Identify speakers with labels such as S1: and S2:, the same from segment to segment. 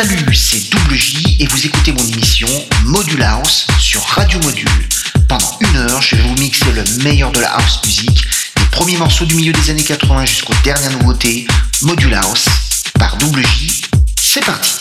S1: Salut, c'est Double J et vous écoutez mon émission Module House sur Radio Module. Pendant une heure, je vais vous mixer le meilleur de la house music, les premiers morceaux du milieu des années 80 jusqu'aux dernières nouveautés, Module House par Double J. C'est parti.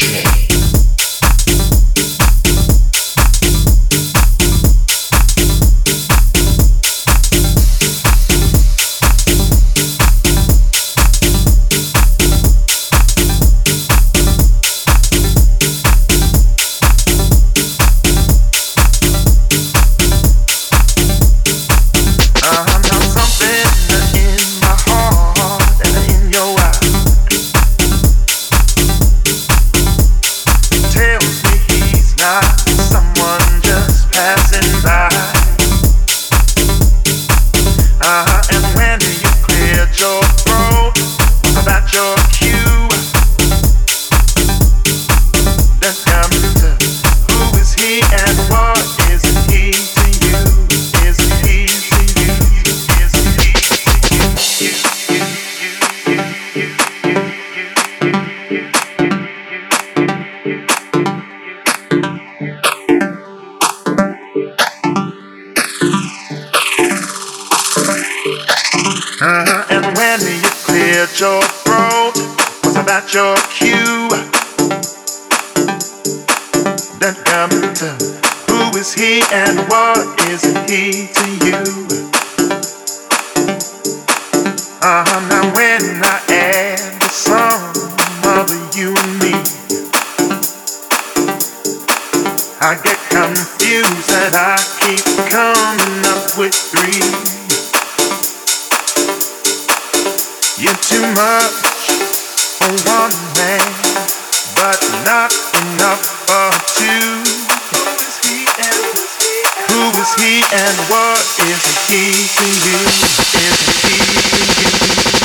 S2: shit. is it keeping you? Is it keeping you?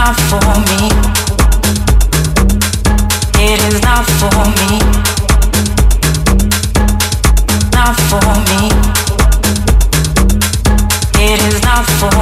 S2: not for me. It is not for me. Not for me. It is not for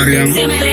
S2: área.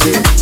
S2: to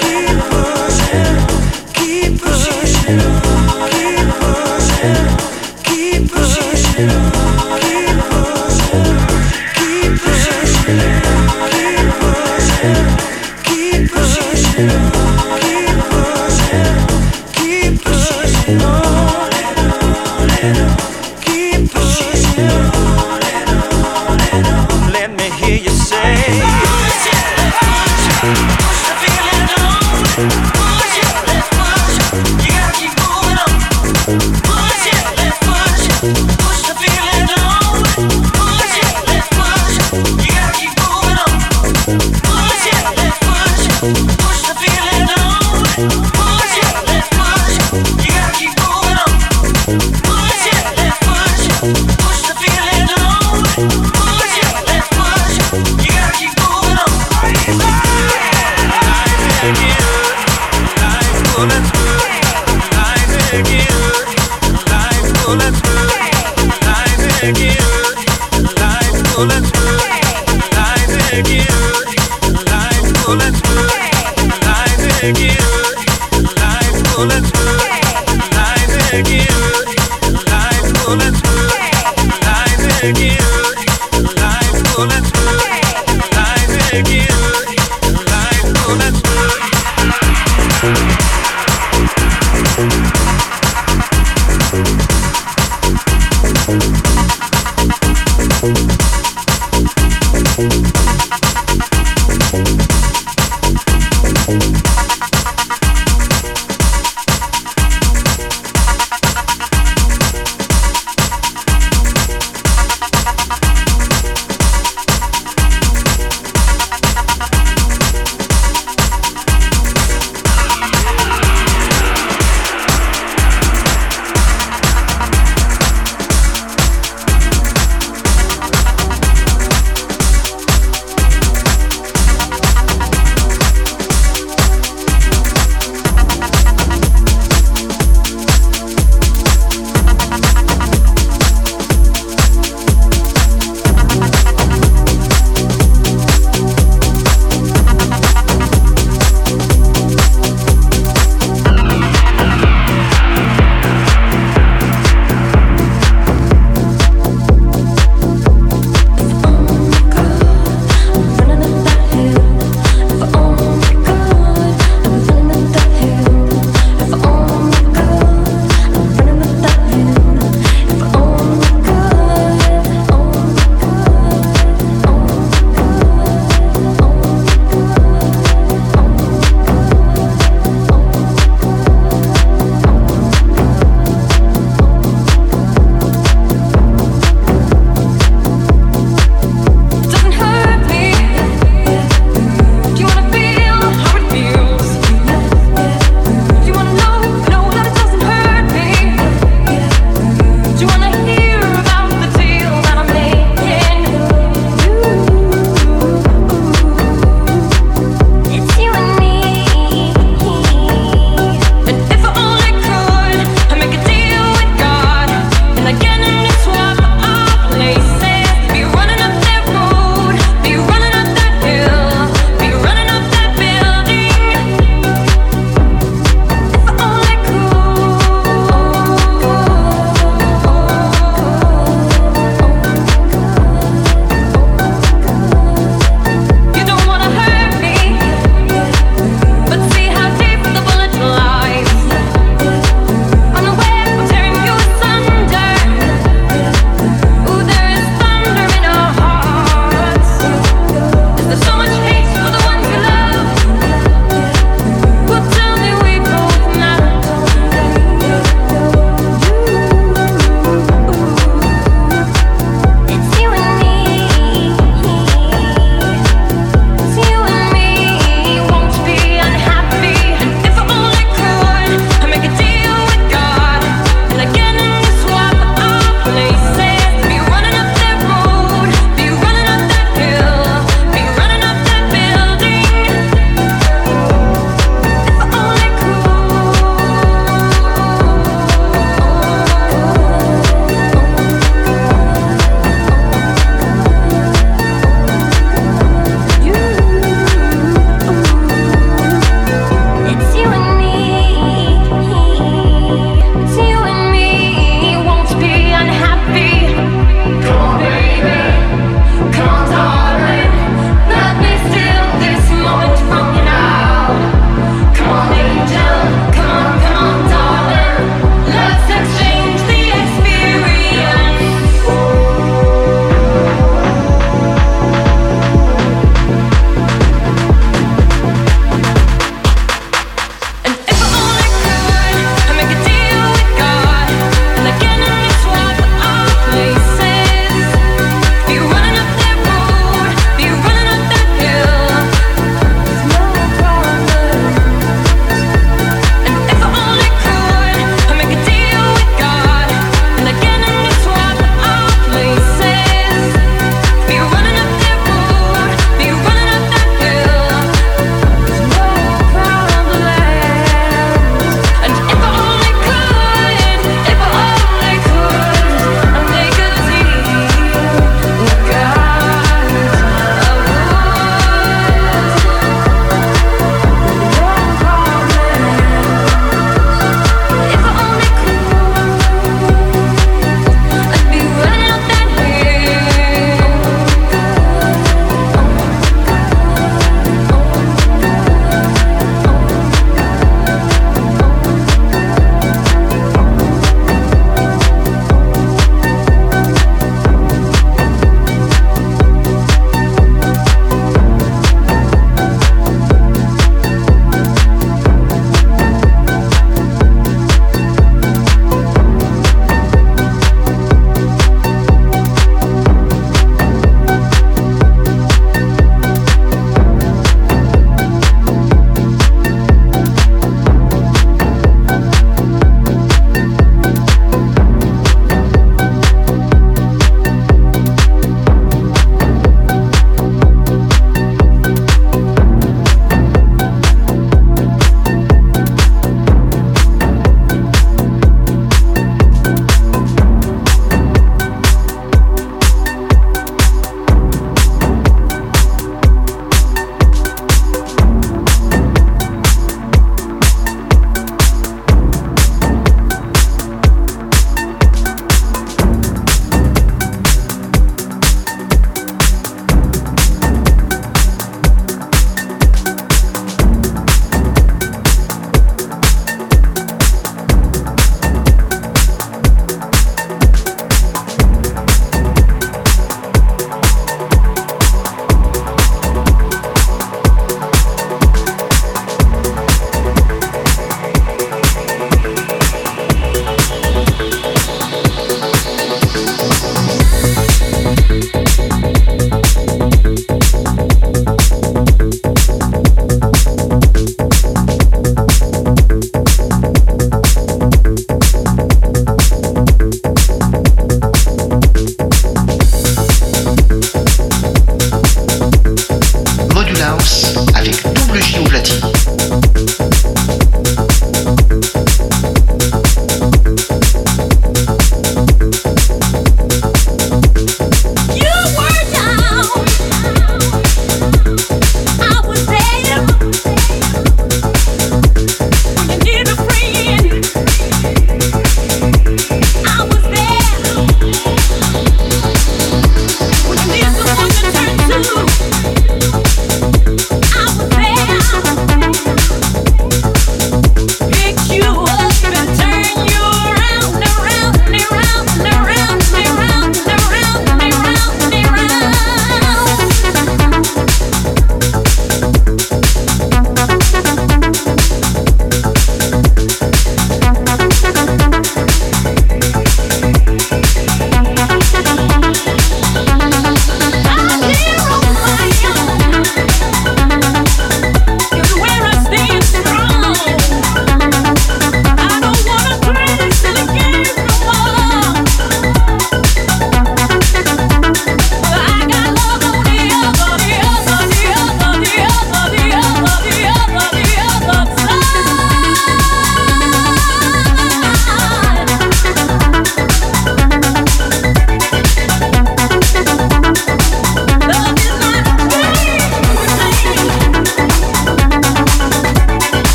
S3: Keep pushing, keep pushing, keep
S4: pushing.